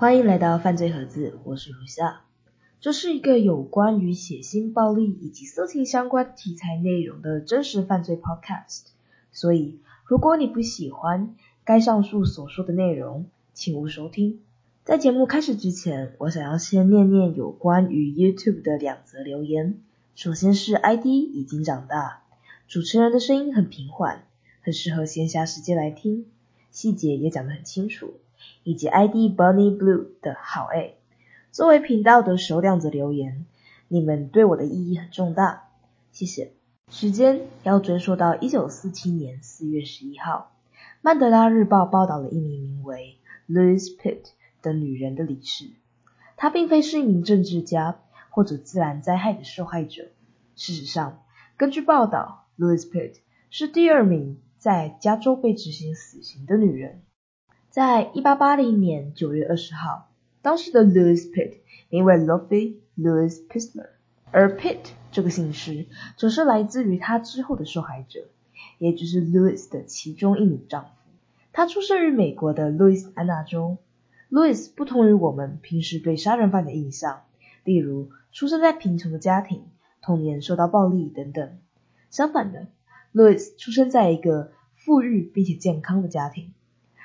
欢迎来到犯罪盒子，我是如夏。这是一个有关于血腥暴力以及色情相关题材内容的真实犯罪 podcast。所以，如果你不喜欢该上述所说的内容，请勿收听。在节目开始之前，我想要先念念有关于 YouTube 的两则留言。首先是 ID 已经长大，主持人的声音很平缓，很适合闲暇时间来听，细节也讲得很清楚。以及 ID Bunny Blue 的好诶，作为频道的首两则留言，你们对我的意义很重大，谢谢。时间要追溯到一九四七年四月十一号，曼德拉日报报道了一名名为 Louis Pitt 的女人的离世。她并非是一名政治家或者自然灾害的受害者。事实上，根据报道，Louis Pitt 是第二名在加州被执行死刑的女人。在一八八零年九月二十号，当时的 Louis Pitt 名为 l o f y Louis Pisner，而 Pitt 这个姓氏则是来自于他之后的受害者，也就是 Louis 的其中一名丈夫。他出生于美国的路易斯安那州。Louis 不同于我们平时对杀人犯的印象，例如出生在贫穷的家庭、童年受到暴力等等。相反的，Louis 出生在一个富裕并且健康的家庭。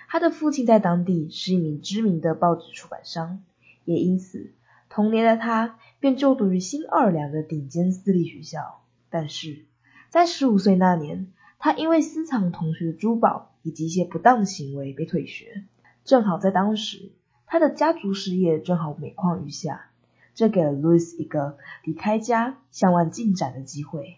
他的父亲在当地是一名知名的报纸出版商，也因此童年的他便就读于新奥尔良的顶尖私立学校。但是在十五岁那年，他因为私藏同学的珠宝以及一些不当行为被退学。正好在当时，他的家族事业正好每况愈下，这给了 Louis 一个离开家向外进展的机会。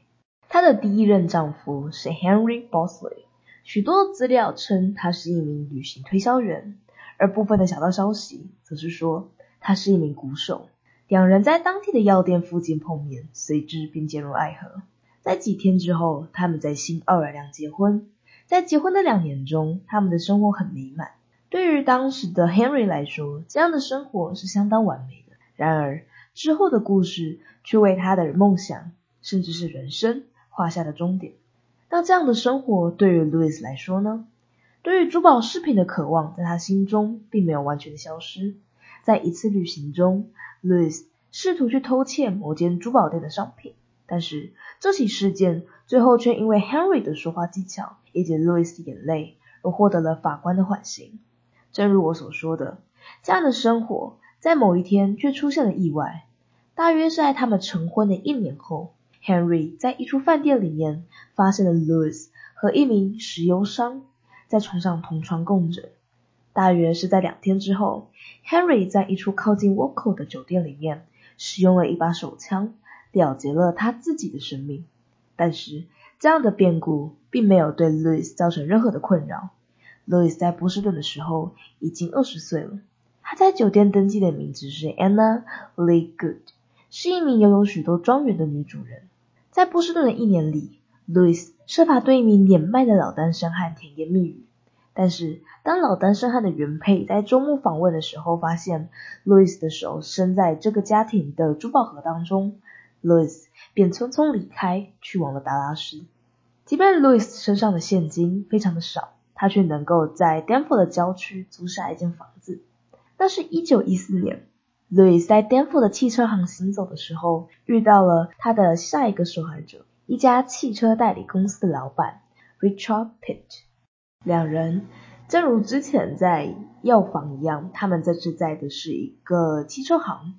她的第一任丈夫是 Henry Bosley。许多资料称他是一名旅行推销员，而部分的小道消息则是说他是一名鼓手。两人在当地的药店附近碰面，随之便渐入爱河。在几天之后，他们在新奥尔良结婚。在结婚的两年中，他们的生活很美满。对于当时的 Henry 来说，这样的生活是相当完美的。然而之后的故事却为他的梦想，甚至是人生画下的终点。那这样的生活对于 Louis 来说呢？对于珠宝饰品的渴望，在他心中并没有完全的消失。在一次旅行中，Louis 试图去偷窃某间珠宝店的商品，但是这起事件最后却因为 Henry 的说话技巧以及 Louis 的眼泪而获得了法官的缓刑。正如我所说的，这样的生活在某一天却出现了意外，大约是在他们成婚的一年后。Henry 在一处饭店里面发现了 Louis 和一名石油商在床上同床共枕。大约是在两天之后，Henry 在一处靠近 w o k o 的酒店里面使用了一把手枪，了结了他自己的生命。但是这样的变故并没有对 Louis 造成任何的困扰。Louis 在波士顿的时候已经二十岁了，他在酒店登记的名字是 Anna Lee Good，是一名拥有许多庄园的女主人。在波士顿的一年里，Louis 设法对一名年迈的老单身汉甜言蜜语。但是，当老单身汉的原配在周末访问的时候，发现 Louis 的手伸在这个家庭的珠宝盒当中，Louis 便匆匆离开，去往了达拉斯。即便 Louis 身上的现金非常的少，他却能够在 Denver 的郊区租下一间房子。那是一九一四年。Louis 在丹佛的汽车行行走的时候，遇到了他的下一个受害者，一家汽车代理公司的老板 Richard Pitt。两人正如之前在药房一样，他们这次在的是一个汽车行。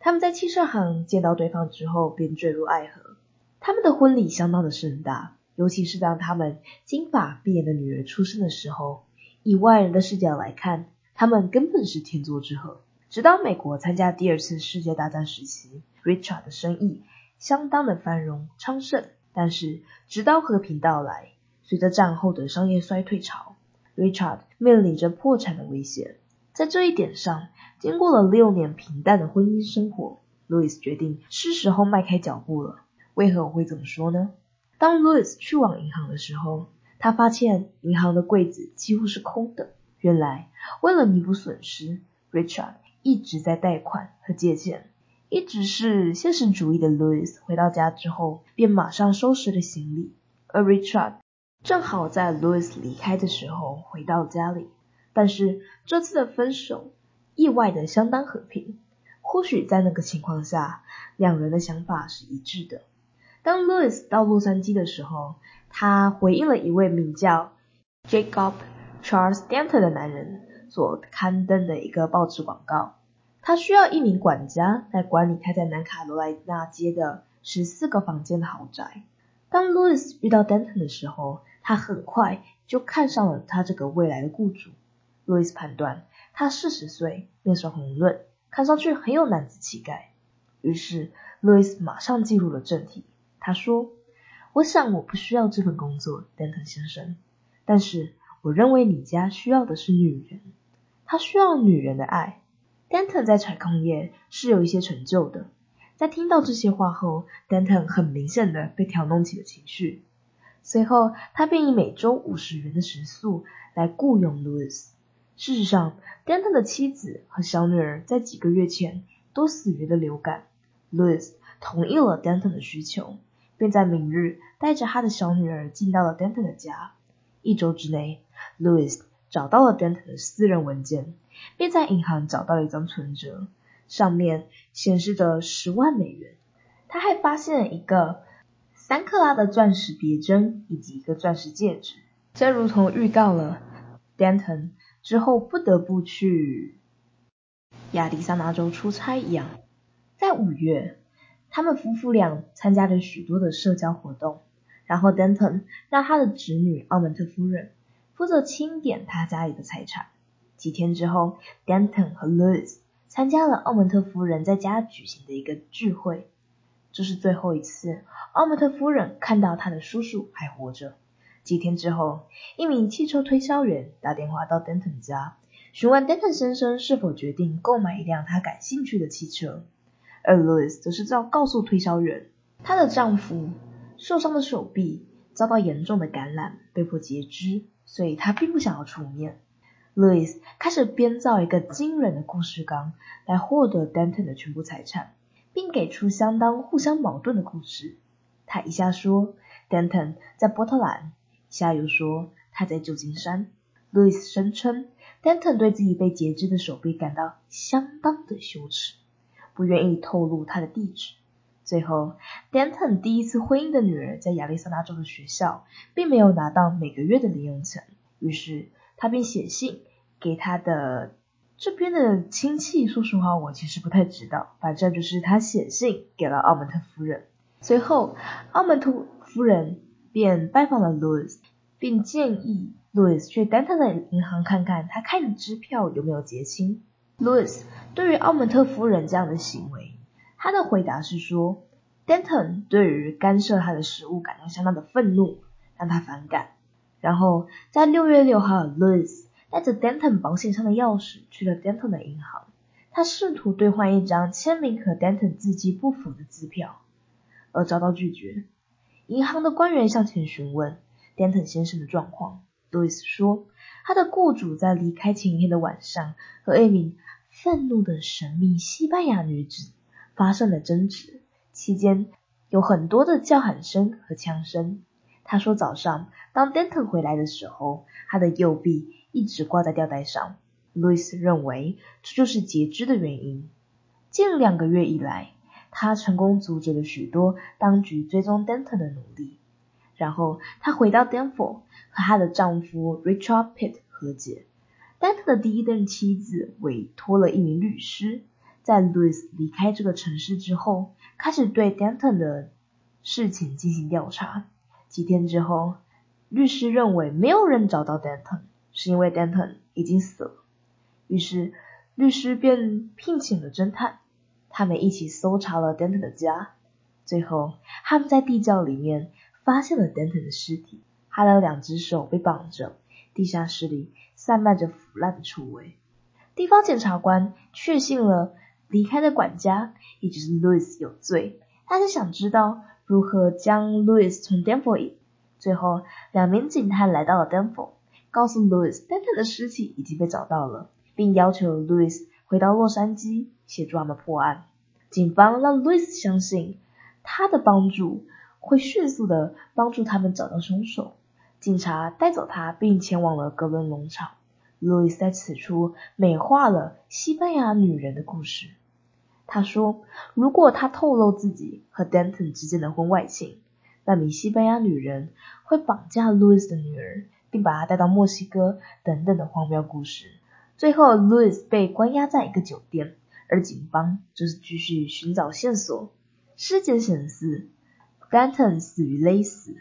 他们在汽车行见到对方之后，便坠入爱河。他们的婚礼相当的盛大，尤其是当他们金发碧眼的女儿出生的时候，以外人的视角来看，他们根本是天作之合。直到美国参加第二次世界大战时期，Richard 的生意相当的繁荣昌盛。但是，直到和平到来，随着战后的商业衰退潮，Richard 面临着破产的危险。在这一点上，经过了六年平淡的婚姻生活，Louis 决定是时候迈开脚步了。为何我会这么说呢？当 Louis 去往银行的时候，他发现银行的柜子几乎是空的。原来，为了弥补损失，Richard 一直在贷款和借钱，一直是现实主义的 Louis 回到家之后，便马上收拾了行李。而 Richard 正好在 Louis 离开的时候回到家里，但是这次的分手意外的相当和平。或许在那个情况下，两人的想法是一致的。当 Louis 到洛杉矶的时候，他回应了一位名叫 Jacob Charles Denton 的男人所刊登的一个报纸广告。他需要一名管家来管理开在南卡罗来纳街的十四个房间的豪宅。当 Louis 遇到 Denton 的时候，他很快就看上了他这个未来的雇主。Louis 判断他四十岁，面色红润，看上去很有男子气概。于是 Louis 马上进入了正题。他说：“我想我不需要这份工作，Denton 先生。但是我认为你家需要的是女人，他需要女人的爱。Denton 在采矿业是有一些成就的。在听到这些话后，Denton 很明显的被挑弄起了情绪。随后，他便以每周五十元的食宿来雇佣 Louis。事实上，Denton 的妻子和小女儿在几个月前都死于了流感。Louis 同意了 Denton 的需求。”便在明日带着他的小女儿进到了 Denton 的家。一周之内，Louis 找到了 Denton 的私人文件，并在银行找到了一张存折，上面显示着十万美元。他还发现了一个三克拉的钻石别针以及一个钻石戒指。正如同预告了，Denton 之后不得不去亚利桑那州出差一样，在五月。他们夫妇俩参加了许多的社交活动，然后 Denton 让他的侄女奥门特夫人负责清点他家里的财产。几天之后，Denton 和 Louis 参加了奥蒙特夫人在家举行的一个聚会。这是最后一次奥蒙特夫人看到她的叔叔还活着。几天之后，一名汽车推销员打电话到 Denton 家，询问 Denton 先生是否决定购买一辆他感兴趣的汽车。而 Louis 则是照告诉推销员，她的丈夫受伤的手臂遭到严重的感染，被迫截肢，所以他并不想要出面。Louis 开始编造一个惊人的故事纲来获得 Denton 的全部财产，并给出相当互相矛盾的故事。他一下说 Denton 在波特兰，下又说他在旧金山。Louis 声称 Denton 对自己被截肢的手臂感到相当的羞耻。不愿意透露他的地址。最后，Denton 第一次婚姻的女儿在亚利桑那州的学校，并没有拿到每个月的零用钱，于是他便写信给他的这边的亲戚。说实话，我其实不太知道，反正就是他写信给了奥门特夫人。随后，奥门特夫人便拜访了 Louis，并建议 Louis 去 Denton 的银行看看他开的支票有没有结清。Louis 对于奥门特夫人这样的行为，他的回答是说，Denton 对于干涉他的食物感到相当的愤怒，让他反感。然后在六月六号，Louis 带着 Denton 保险箱的钥匙去了 Denton 的银行，他试图兑换一张签名和 Denton 字迹不符的支票，而遭到拒绝。银行的官员向前询问 Denton 先生的状况，Louis 说，他的雇主在离开前一天的晚上和一名。愤怒的神秘西班牙女子发生了争执，期间有很多的叫喊声和枪声。他说，早上当 Denton 回来的时候，他的右臂一直挂在吊带上。Louis 认为这就是截肢的原因。近两个月以来，他成功阻止了许多当局追踪 Denton 的努力。然后他回到 Denver 和她的丈夫 Richard Pitt 和解。Denton 的第一任妻子委托了一名律师，在 Louis 离开这个城市之后，开始对 Denton 的事情进行调查。几天之后，律师认为没有人找到 Denton，是因为 Denton 已经死了。于是，律师便聘请了侦探，他们一起搜查了 Denton 的家。最后，他们在地窖里面发现了 Denton 的尸体，他的两只手被绑着，地下室里。散漫着腐烂的臭味。地方检察官确信了离开的管家，也就是 Louis 有罪。他是想知道如何将 Louis 从 Denver。最后，两名警探来到了 Denver，告诉 Louis，Dan 的尸体已经被找到了，并要求 Louis 回到洛杉矶协助他们破案。警方让 Louis 相信他的帮助会迅速的帮助他们找到凶手。警察带走他，并前往了格伦农场。路易斯在此处美化了西班牙女人的故事。他说，如果他透露自己和 Denton 之间的婚外情，那名西班牙女人会绑架路易斯的女儿，并把她带到墨西哥等等的荒谬故事。最后，路易斯被关押在一个酒店，而警方就是继续寻找线索。尸检显示，Denton 死于勒死，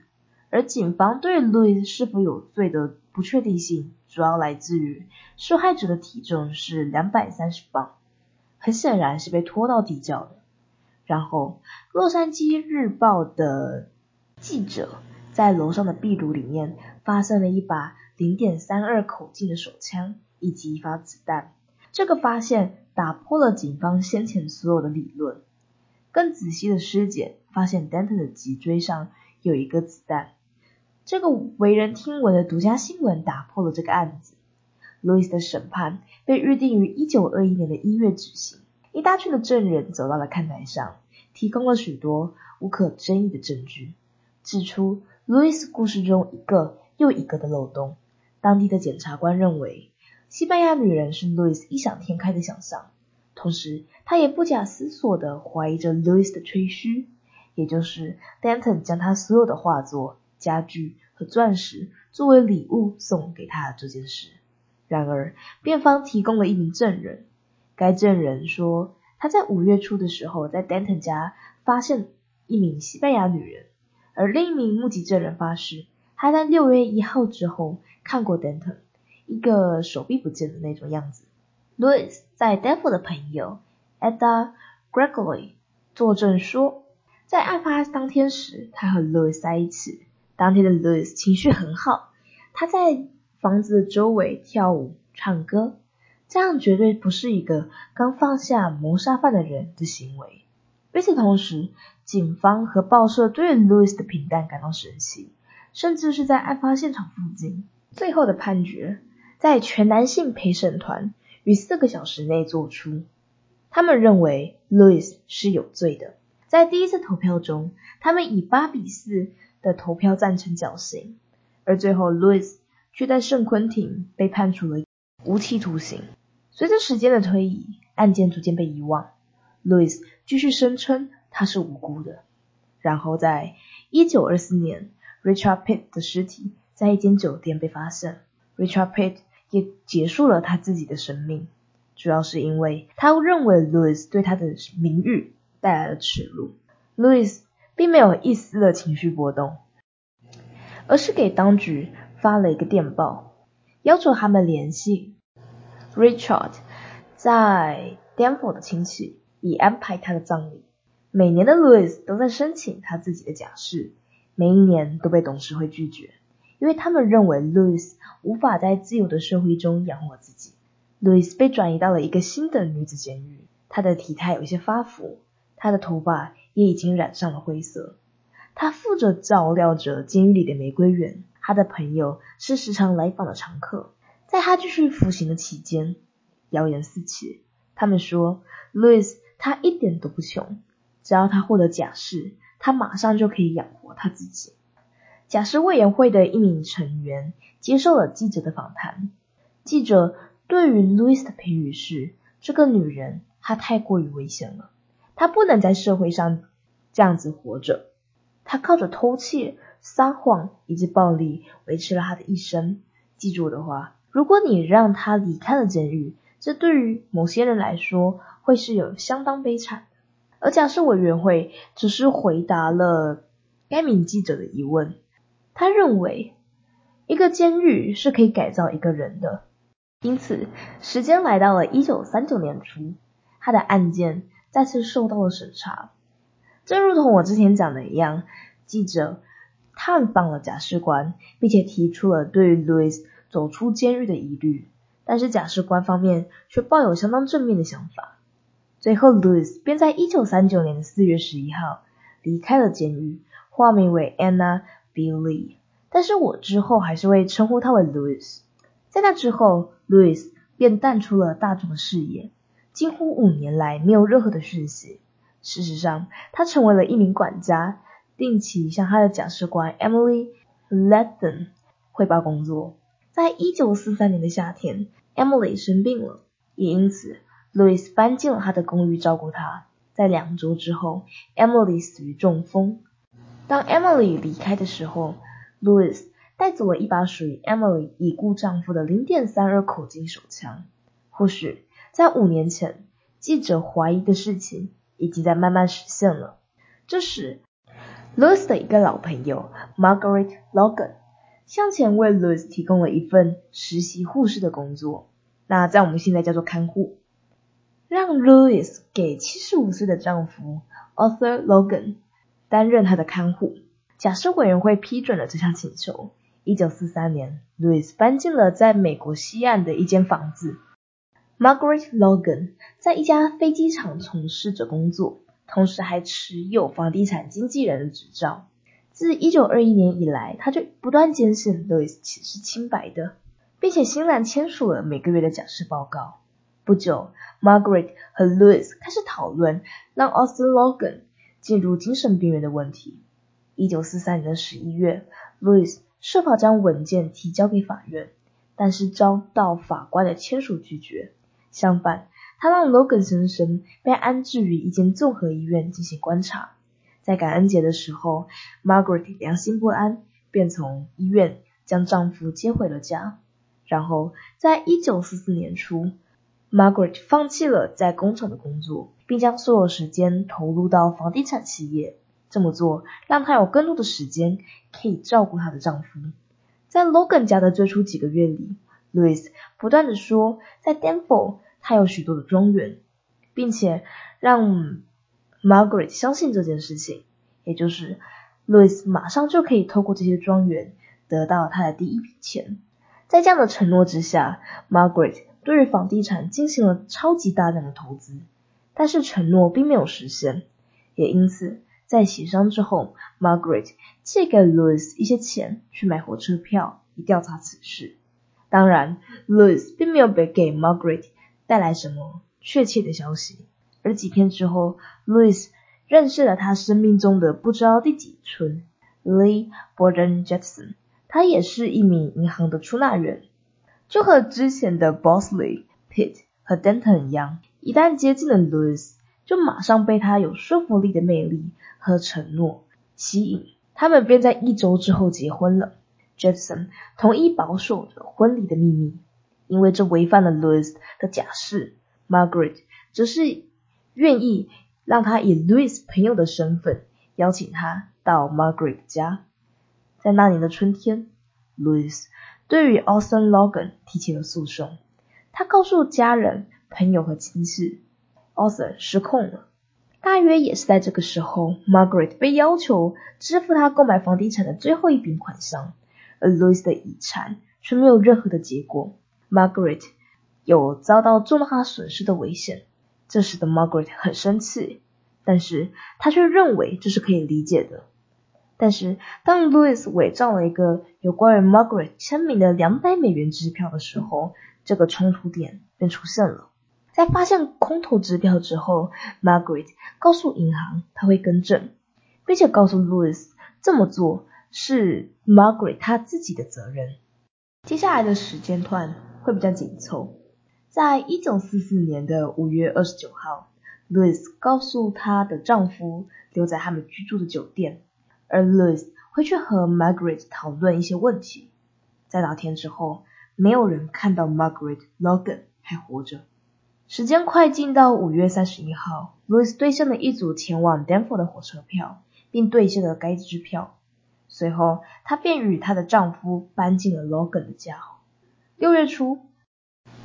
而警方对路易斯是否有罪的不确定性，主要来自于受害者的体重是两百三十磅，很显然是被拖到地窖的。然后，洛杉矶日报的记者在楼上的壁炉里面发现了一把零点三二口径的手枪以及一发子弹。这个发现打破了警方先前所有的理论。更仔细的尸检发现，Denton 的脊椎上有一个子弹。这个为人听闻的独家新闻打破了这个案子。路易斯的审判被预定于一九二一年的一月举行。一大群的证人走到了看台上，提供了许多无可争议的证据，指出路易斯故事中一个又一个的漏洞。当地的检察官认为，西班牙女人是路易斯异想天开的想象。同时，他也不假思索地怀疑着 Louis 的吹嘘，也就是 Danton 将他所有的画作、家具和钻石作为礼物送给他这件事。然而，辩方提供了一名证人，该证人说他在五月初的时候在 Denton 家发现一名西班牙女人，而另一名目击证人发誓他在六月一号之后看过 Denton，一个手臂不见的那种样子。Louis 在 Devil 的朋友 Ada Gregory 作证说，在案发当天时，他和 Louis 在一起。当天的 Louis 情绪很好，他在房子的周围跳舞、唱歌，这样绝对不是一个刚放下谋杀犯的人的行为。与此同时，警方和报社对 Louis 的平淡感到神奇，甚至是在案发现场附近。最后的判决在全男性陪审团。于四个小时内做出，他们认为 Louis 是有罪的。在第一次投票中，他们以八比四的投票赞成绞刑，而最后 Louis 却在圣昆廷被判处了无期徒刑。随着时间的推移，案件逐渐被遗忘，Louis 继续声称他是无辜的。然后在一九二四年，Richard Pitt 的尸体在一间酒店被发现，Richard Pitt。也结束了他自己的生命，主要是因为他认为 Louis 对他的名誉带来了耻辱。Louis 并没有一丝的情绪波动，而是给当局发了一个电报，要求他们联系 Richard 在 d a n f o r 的亲戚，以安排他的葬礼。每年的 Louis 都在申请他自己的假释，每一年都被董事会拒绝。因为他们认为 Louis 无法在自由的社会中养活自己，路易斯被转移到了一个新的女子监狱。她的体态有些发福，她的头发也已经染上了灰色。他负责照料着监狱里的玫瑰园。他的朋友是时常来访的常客。在他继续服刑的期间，谣言四起。他们说，路易斯他一点都不穷，只要他获得假释，他马上就可以养活他自己。假释委员会的一名成员接受了记者的访谈。记者对于 Louis 的评语是：这个女人她太过于危险了，他不能在社会上这样子活着。他靠着偷窃、撒谎以及暴力维持了他的一生。记住的话，如果你让他离开了监狱，这对于某些人来说会是有相当悲惨的。而假设委员会只是回答了该名记者的疑问。他认为，一个监狱是可以改造一个人的。因此，时间来到了一九三九年初，他的案件再次受到了审查。正如同我之前讲的一样，记者探访了假释官，并且提出了对于 Louis 走出监狱的疑虑，但是假释官方面却抱有相当正面的想法。最后，Louis 便在一九三九年四月十一号离开了监狱，化名为 Anna。Billy，但是我之后还是会称呼他为 Louis。在那之后，Louis 便淡出了大众的视野，几乎五年来没有任何的讯息。事实上，他成为了一名管家，定期向他的假释官 Emily Letton 汇报工作。在一九四三年的夏天，Emily 生病了，也因此 Louis 搬进了他的公寓照顾她。在两周之后，Emily 死于中风。当 Emily 离开的时候，Louis 带走了一把属于 Emily 已故丈夫的0.32口径手枪。或许在五年前，记者怀疑的事情已经在慢慢实现了。这时，Louis 的一个老朋友 Margaret Logan 向前为 Louis 提供了一份实习护士的工作，那在我们现在叫做看护。让 Louis 给七十五岁的丈夫 Arthur Logan 担任他的看护。假设委员会批准了这项请求。一九四三年，Louis 搬进了在美国西岸的一间房子。Margaret Logan 在一家飞机场从事着工作，同时还持有房地产经纪人的执照。自一九二一年以来，他就不断坚信 Louis 其实清白的，并且欣然签署了每个月的假释报告。不久，Margaret 和 Louis 开始讨论让 Austin Logan 进入精神病院的问题。一九四三年的十一月，Louis 设法将文件提交给法院，但是遭到法官的签署拒绝。相反，他让 Logan 先生被安置于一间综合医院进行观察。在感恩节的时候，Margaret 良心不安，便从医院将丈夫接回了家。然后，在一九四四年初。Margaret 放弃了在工厂的工作，并将所有时间投入到房地产企业。这么做让她有更多的时间可以照顾她的丈夫。在 Logan 家的最初几个月里，Louis 不断的说，在 Danville 他有许多的庄园，并且让 Margaret 相信这件事情，也就是 Louis 马上就可以透过这些庄园得到他的第一笔钱。在这样的承诺之下，Margaret。对于房地产进行了超级大量的投资，但是承诺并没有实现，也因此在协商之后，Margaret 借给 Louis 一些钱去买火车票，以调查此事。当然，Louis 并没有给给 Margaret 带来什么确切的消息。而几天之后，Louis 认识了他生命中的不知道第几春 Lee Borden Jackson，他也是一名银行的出纳员。就和之前的 Bosley、Pitt 和 Denton 一样，一旦接近了 Louis，就马上被他有说服力的魅力和承诺吸引，他们便在一周之后结婚了。Jefferson 同意保守着婚礼的秘密，因为这违反了 Louis 的假释。Margaret 则是愿意让他以 Louis 朋友的身份邀请他到 Margaret 家。在那年的春天，Louis。对于 Austin Logan 提起了诉讼，他告诉家人、朋友和亲戚，Austin 失控了。大约也是在这个时候，Margaret 被要求支付他购买房地产的最后一笔款项，而 Louis 的遗产却没有任何的结果。Margaret 有遭到重大损失的危险，这使得 Margaret 很生气，但是他却认为这是可以理解的。但是，当 Louis 伪造了一个有关于 Margaret 签名的两百美元支票的时候，这个冲突点便出现了。在发现空头支票之后，Margaret 告诉银行他会更正，并且告诉 Louis 这么做是 Margaret 他自己的责任。接下来的时间段会比较紧凑。在一九四四年的五月二十九号，Louis 告诉她的丈夫留在他们居住的酒店。而 Louis 会去和 Margaret 讨论一些问题。在那天之后，没有人看到 Margaret Logan 还活着。时间快进到五月三十一号，Louis 兑现了一组前往 Danville 的火车票，并兑现了该支票。随后，她便与她的丈夫搬进了 Logan 的家。六月初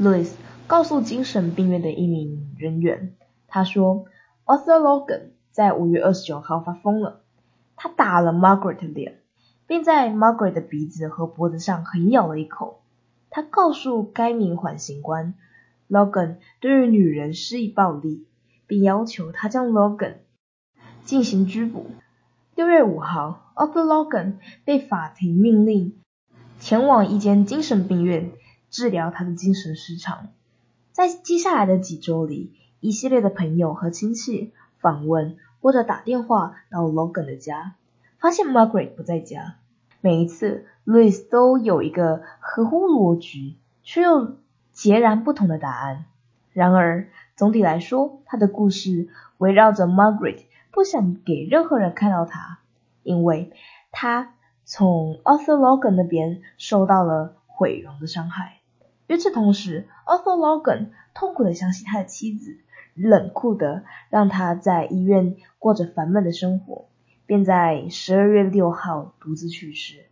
，Louis 告诉精神病院的一名人员，他说：“Arthur Logan 在五月二十九号发疯了。”他打了 Margaret 的脸，并在 Margaret 的鼻子和脖子上狠咬了一口。他告诉该名缓刑官，Logan 对于女人施以暴力，并要求他将 Logan 进行拘捕。六月五号，Arthur Logan 被法庭命令前往一间精神病院治疗他的精神失常。在接下来的几周里，一系列的朋友和亲戚访问。或者打电话到 Logan 的家，发现 Margaret 不在家。每一次，Louis 都有一个合乎逻辑却又截然不同的答案。然而，总体来说，他的故事围绕着 Margaret 不想给任何人看到他，因为他从 Arthur Logan 那边受到了毁容的伤害。与此同时，Arthur Logan 痛苦的相信他的妻子，冷酷的让他在医院过着烦闷的生活。便在十二月六号独自去世。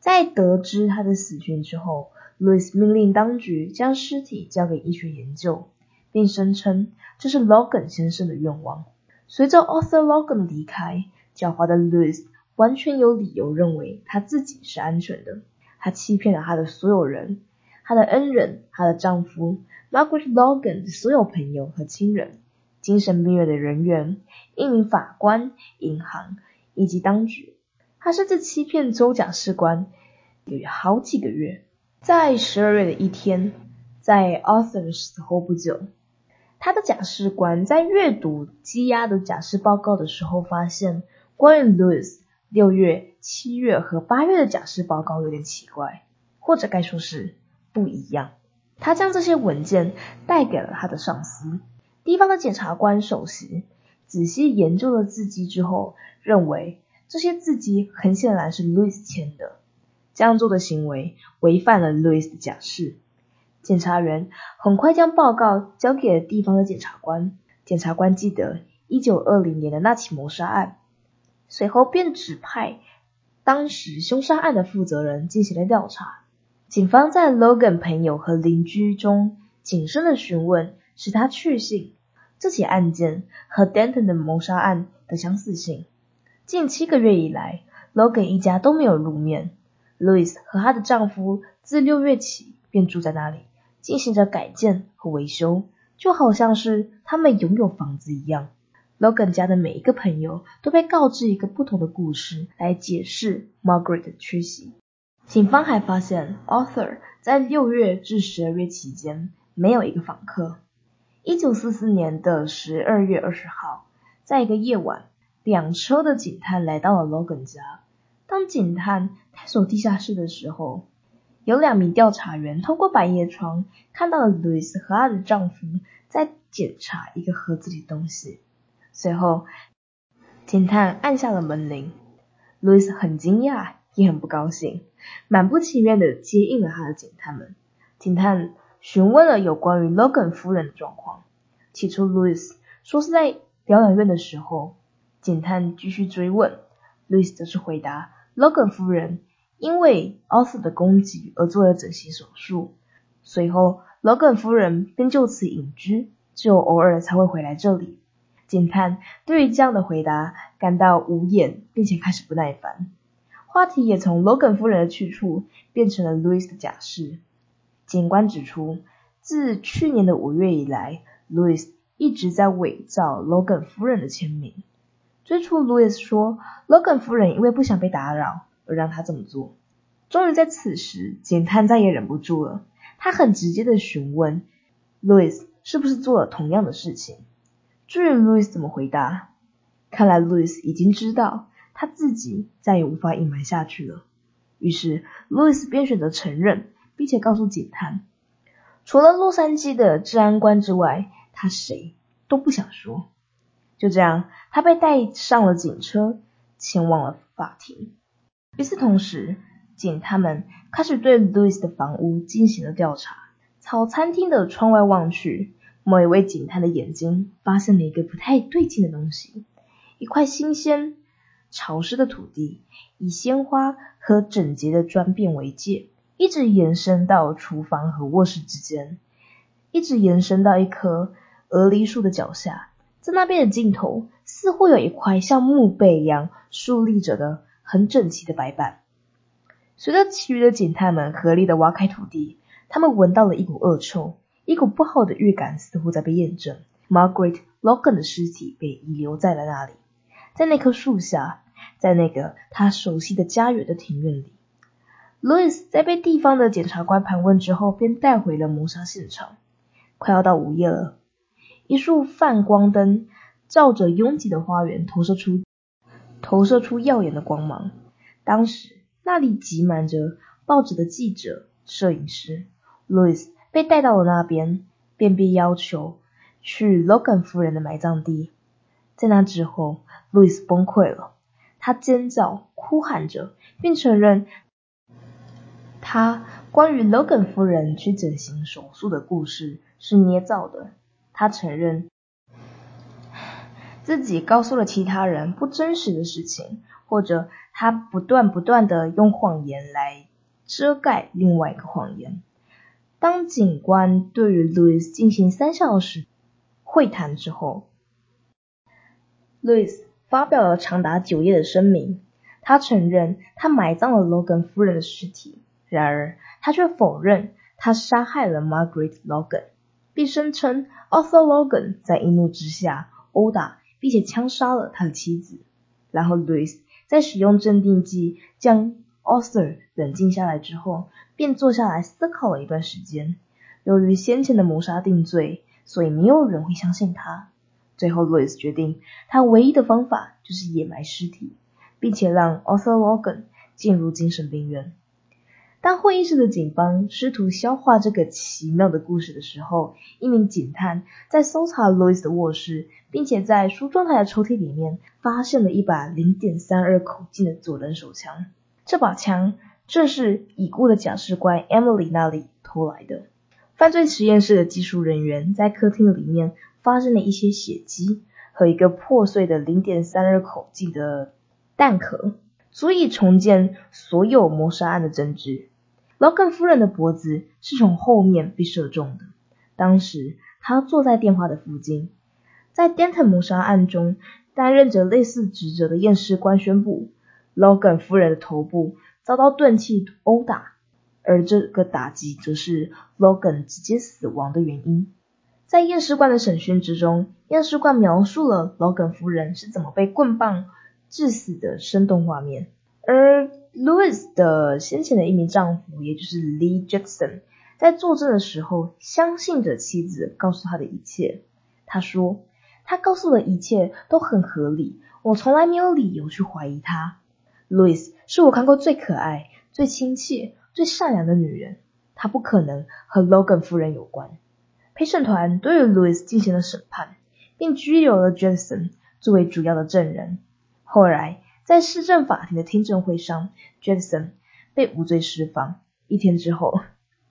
在得知他的死讯之后，路易斯命令当局将尸体交给医学研究，并声称这是 Logan 先生的愿望。随着 Arthur Logan 离开，狡猾的路易斯完全有理由认为他自己是安全的。他欺骗了他的所有人，她的恩人，她的丈夫 Margaret Logan 的所有朋友和亲人，精神病院的人员，一名法官，银行。以及当局，他甚至欺骗州假释官有好几个月。在十二月的一天，在 Arthur 死后不久，他的假释官在阅读积压的假释报告的时候，发现关于 Louis 六月、七月和八月的假释报告有点奇怪，或者该说是不一样。他将这些文件带给了他的上司，地方的检察官首席。仔细研究了字迹之后，认为这些字迹很显然是 Louis 签的。这样做的行为违反了 Louis 的假释。检察员很快将报告交给了地方的检察官。检察官记得1920年的那起谋杀案，随后便指派当时凶杀案的负责人进行了调查。警方在 Logan 朋友和邻居中谨慎的询问，使他确信。这起案件和 Denton 的谋杀案的相似性。近七个月以来，Logan 一家都没有露面。Louis 和她的丈夫自六月起便住在那里，进行着改建和维修，就好像是他们拥有房子一样。Logan 家的每一个朋友都被告知一个不同的故事来解释 Margaret 的缺席。警方还发现，Arthur 在六月至十二月期间没有一个访客。一九四四年的十二月二十号，在一个夜晚，两车的警探来到了 Logan 家。当警探探索地下室的时候，有两名调查员通过百叶窗看到了 Louis 和她的丈夫在检查一个盒子里的东西。随后，警探按下了门铃。Louis 很惊讶，也很不高兴，满不情愿的接应了他的警探们。警探。询问了有关于 Logan 夫人的状况。起初，Louis 说是在疗养院的时候。警探继续追问，Louis 则是回答：Logan 夫人因为 Arthur 的攻击而做了整形手术。随后，Logan 夫人便就此隐居，只有偶尔才会回来这里。警探对于这样的回答感到无言，并且开始不耐烦。话题也从 Logan 夫人的去处变成了 Louis 的假释。警官指出，自去年的五月以来，Louis 一直在伪造 Logan 夫人的签名。最初，Louis 说 Logan 夫人因为不想被打扰而让他这么做。终于在此时，警探再也忍不住了，他很直接的询问 Louis 是不是做了同样的事情。至于 Louis 怎么回答，看来 Louis 已经知道他自己再也无法隐瞒下去了。于是，Louis 便选择承认。并且告诉警探，除了洛杉矶的治安官之外，他谁都不想说。就这样，他被带上了警车，前往了法庭。与此同时，警探们开始对路易斯的房屋进行了调查。朝餐厅的窗外望去，某一位警探的眼睛发现了一个不太对劲的东西：一块新鲜、潮湿的土地，以鲜花和整洁的砖变为界。一直延伸到厨房和卧室之间，一直延伸到一棵鹅梨树的脚下，在那边的尽头，似乎有一块像墓碑一样竖立着的很整齐的白板。随着其余的警探们合力的挖开土地，他们闻到了一股恶臭，一股不好的预感似乎在被验证。Margaret Logan 的尸体被遗留在了那里，在那棵树下，在那个他熟悉的家园的庭院里。Louis 在被地方的检察官盘问之后，便带回了谋杀现场。快要到午夜了，一束泛光灯照着拥挤的花园，投射出投射出耀眼的光芒。当时，那里挤满着报纸的记者、摄影师。路易斯被带到了那边，便被要求去 Logan 夫人的埋葬地。在那之后，路易斯崩溃了，他尖叫、哭喊着，并承认他关于 Logan 夫人去整形手术的故事是捏造的。他承认自己告诉了其他人不真实的事情，或者他不断不断的用谎言来遮盖另外一个谎言。当警官对于路易斯进行三小时会谈之后，Luis 发表了长达九页的声明。他承认他埋葬了 Logan 夫人的尸体，然而他却否认他杀害了 Margaret Logan。并声称 Arthur Logan 在一怒之下殴打并且枪杀了他的妻子。然后 Louis 在使用镇定剂将 Arthur 冷静下来之后，便坐下来思考了一段时间。由于先前的谋杀定罪，所以没有人会相信他。最后，Louis 决定，他唯一的方法就是掩埋尸体，并且让 Arthur Logan 进入精神病院。当会议室的警方试图消化这个奇妙的故事的时候，一名警探在搜查 Louis 的卧室，并且在梳妆台的抽屉里面发现了一把0.32口径的左轮手枪。这把枪正是已故的假释官 Emily 那里偷来的。犯罪实验室的技术人员在客厅里面发生了一些血迹和一个破碎的0.32口径的弹壳。足以重建所有谋杀案的证据。Logan 夫人的脖子是从后面被射中的，当时她坐在电话的附近。在 Denton 谋杀案中担任着类似职责的验尸官宣布，Logan 夫人的头部遭到钝器殴打，而这个打击则是 Logan 直接死亡的原因。在验尸官的审讯之中，验尸官描述了老耿夫人是怎么被棍棒。致死的生动画面，而 Louis 的先前的一名丈夫，也就是 Lee Jackson，在作证的时候，相信着妻子告诉他的一切。他说，他告诉的一切都很合理，我从来没有理由去怀疑他。Louis 是我看过最可爱、最亲切、最善良的女人，她不可能和 Logan 夫人有关。陪审团对 Louis 进行了审判，并拘留了 Jackson 作为主要的证人。后来，在市政法庭的听证会上，Jackson 被无罪释放。一天之后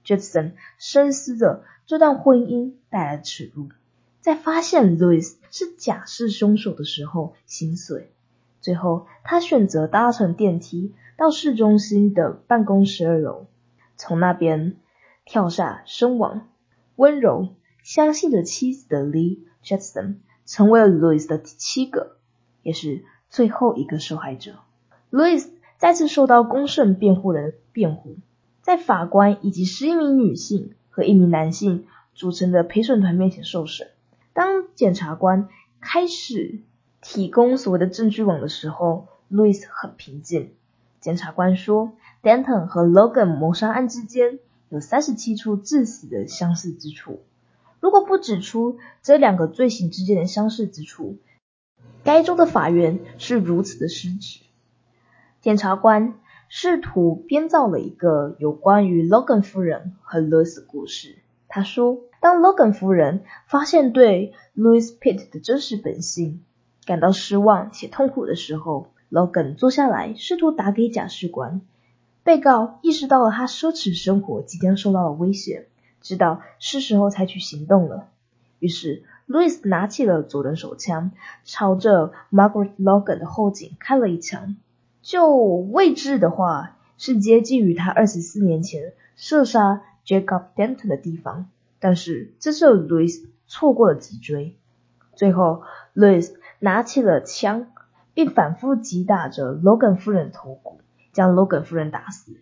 ，Jackson 深思着这段婚姻带来的耻辱，在发现 Louis 是假释凶手的时候心碎。最后，他选择搭乘电梯到市中心的办公室二楼，从那边跳下身亡。温柔相信着妻子的 Lee Jackson 成为了 Louis 的第七个，也是。最后一个受害者，Louis 再次受到公胜辩护人辩护，在法官以及十一名女性和一名男性组成的陪审团面前受审。当检察官开始提供所谓的证据网的时候，Louis 很平静。检察官说，Denton 和 Logan 谋杀案之间有三十七处致死的相似之处。如果不指出这两个罪行之间的相似之处，该州的法院是如此的失职。检察官试图编造了一个有关于 Logan 夫人和 Louis 的故事。他说，当 Logan 夫人发现对 Louis Pitt 的真实本性感到失望且痛苦的时候，Logan 坐下来试图打给假释官。被告意识到了他奢侈生活即将受到了威胁，知道是时候采取行动了。于是。Louis 拿起了左轮手枪，朝着 Margaret Logan 的后颈开了一枪。就位置的话，是接近于他二十四年前射杀 Jacob Denton 的地方。但是这次 Louis 错过了脊椎。最后，Louis 拿起了枪，并反复击打着 Logan 夫人的头骨，将 Logan 夫人打死。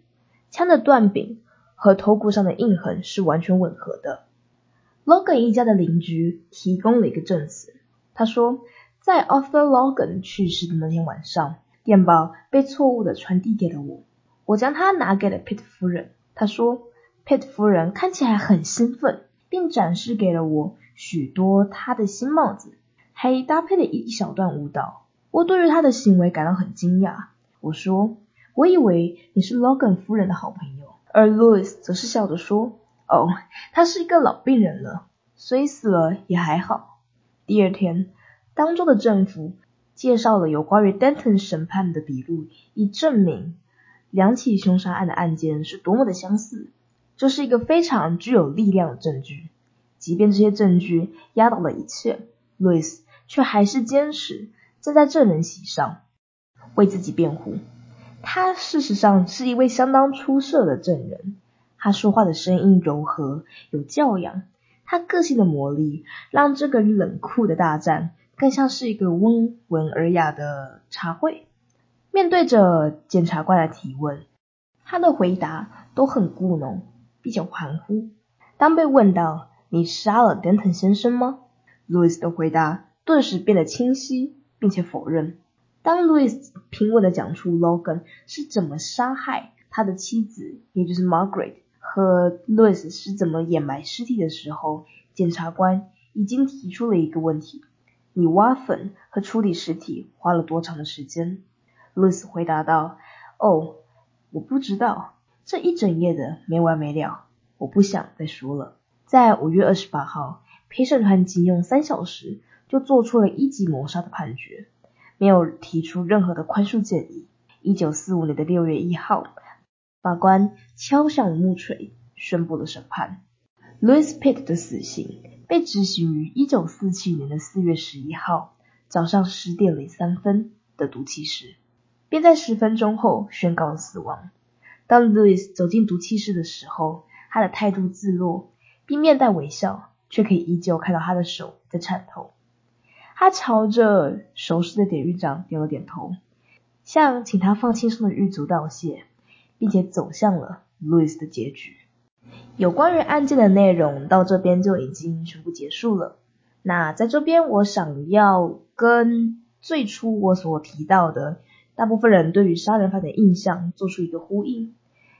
枪的断柄和头骨上的印痕是完全吻合的。Logan 一家的邻居提供了一个证词。他说，在 Arthur Logan 去世的那天晚上，电报被错误的传递给了我。我将它拿给了 Pitt 夫人。他说，Pitt 夫人看起来很兴奋，并展示给了我许多他的新帽子，还搭配了一小段舞蹈。我对于他的行为感到很惊讶。我说，我以为你是 Logan 夫人的好朋友。”而 Louis 则是笑着说：“哦，他是一个老病人了，虽死了也还好。”第二天，当州的政府介绍了有关于 Denton 审判的笔录，以证明两起凶杀案的案件是多么的相似。这是一个非常具有力量的证据。即便这些证据压倒了一切，Louis 却还是坚持站在证人席上为自己辩护。他事实上是一位相当出色的证人，他说话的声音柔和有教养，他个性的魔力让这个冷酷的大战更像是一个温文尔雅的茶会。面对着检察官的提问，他的回答都很故弄，并且含糊。当被问到你杀了丹特先生吗？路易斯的回答顿时变得清晰，并且否认。当 Louis 平稳的讲出 Logan 是怎么杀害他的妻子，也就是 Margaret，和 Louis 是怎么掩埋尸体的时候，检察官已经提出了一个问题：你挖坟和处理尸体花了多长的时间？Louis 回答道：“哦，我不知道，这一整夜的没完没了，我不想再说了。”在五月二十八号，陪审团仅用三小时就做出了一级谋杀的判决。没有提出任何的宽恕建议。一九四五年的六月一号，法官敲响了木锤，宣布了审判。Louis Pitt 的死刑被执行于一九四七年的四月十一号早上十点零三分的毒气室，并在十分钟后宣告了死亡。当 Louis 走进毒气室的时候，他的态度自若，并面带微笑，却可以依旧看到他的手在颤抖。他朝着熟识的典狱长点了点头，向请他放轻松的狱卒道谢，并且走向了路易斯的结局。有关于案件的内容到这边就已经全部结束了。那在这边，我想要跟最初我所提到的大部分人对于杀人犯的印象做出一个呼应，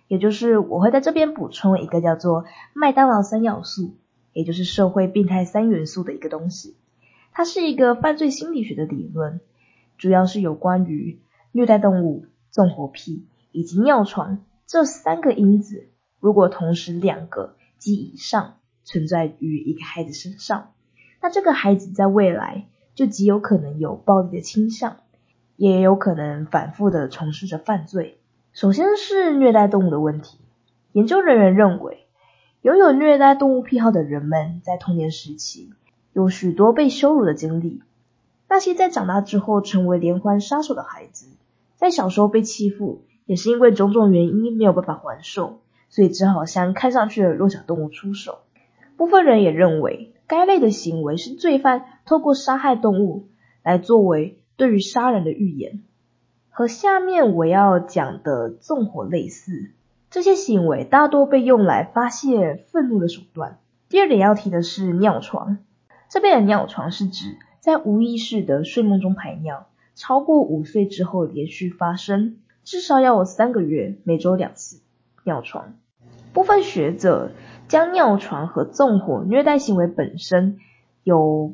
也就是我会在这边补充一个叫做麦当劳三要素，也就是社会病态三元素的一个东西。它是一个犯罪心理学的理论，主要是有关于虐待动物、纵火癖以及尿床这三个因子，如果同时两个及以上存在于一个孩子身上，那这个孩子在未来就极有可能有暴力的倾向，也有可能反复的从事着犯罪。首先是虐待动物的问题，研究人员认为，拥有虐待动物癖好的人们在童年时期。有许多被羞辱的经历。那些在长大之后成为连环杀手的孩子，在小时候被欺负，也是因为种种原因没有办法还手，所以只好向看上去的弱小动物出手。部分人也认为，该类的行为是罪犯透过杀害动物来作为对于杀人的预言，和下面我要讲的纵火类似。这些行为大多被用来发泄愤怒的手段。第二点要提的是尿床。这边的尿床是指在无意识的睡梦中排尿，超过五岁之后连续发生，至少要有三个月，每周两次尿床。部分学者将尿床和纵火虐待行为本身有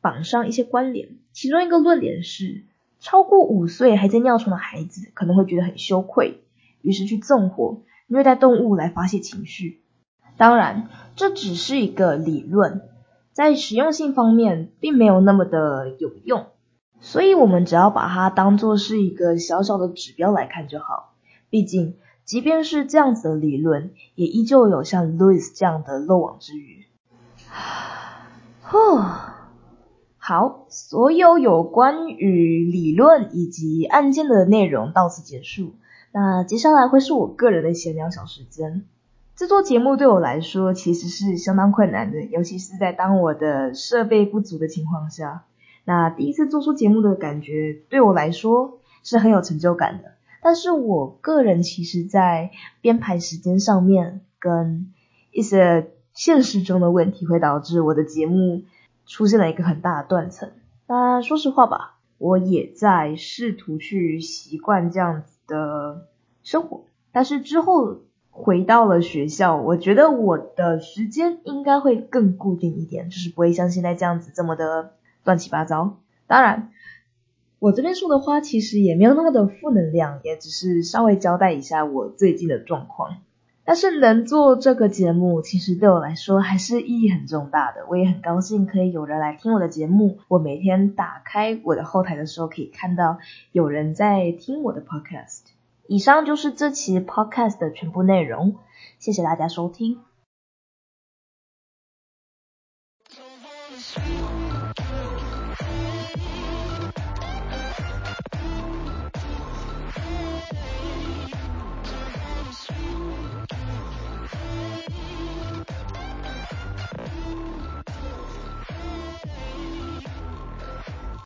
绑上一些关联，其中一个论点是，超过五岁还在尿床的孩子可能会觉得很羞愧，于是去纵火虐待动物来发泄情绪。当然，这只是一个理论。在实用性方面，并没有那么的有用，所以我们只要把它当做是一个小小的指标来看就好。毕竟，即便是这样子的理论，也依旧有像 Louis 这样的漏网之鱼。好，所有有关于理论以及案件的内容到此结束。那接下来会是我个人的闲聊小时间。制作节目对我来说其实是相当困难的，尤其是在当我的设备不足的情况下。那第一次做出节目的感觉对我来说是很有成就感的。但是我个人其实，在编排时间上面跟一些现实中的问题，会导致我的节目出现了一个很大的断层。那说实话吧，我也在试图去习惯这样子的生活，但是之后。回到了学校，我觉得我的时间应该会更固定一点，就是不会像现在这样子这么的乱七八糟。当然，我这边说的话其实也没有那么的负能量，也只是稍微交代一下我最近的状况。但是能做这个节目，其实对我来说还是意义很重大的。我也很高兴可以有人来听我的节目。我每天打开我的后台的时候，可以看到有人在听我的 podcast。以上就是这期 podcast 的全部内容，谢谢大家收听。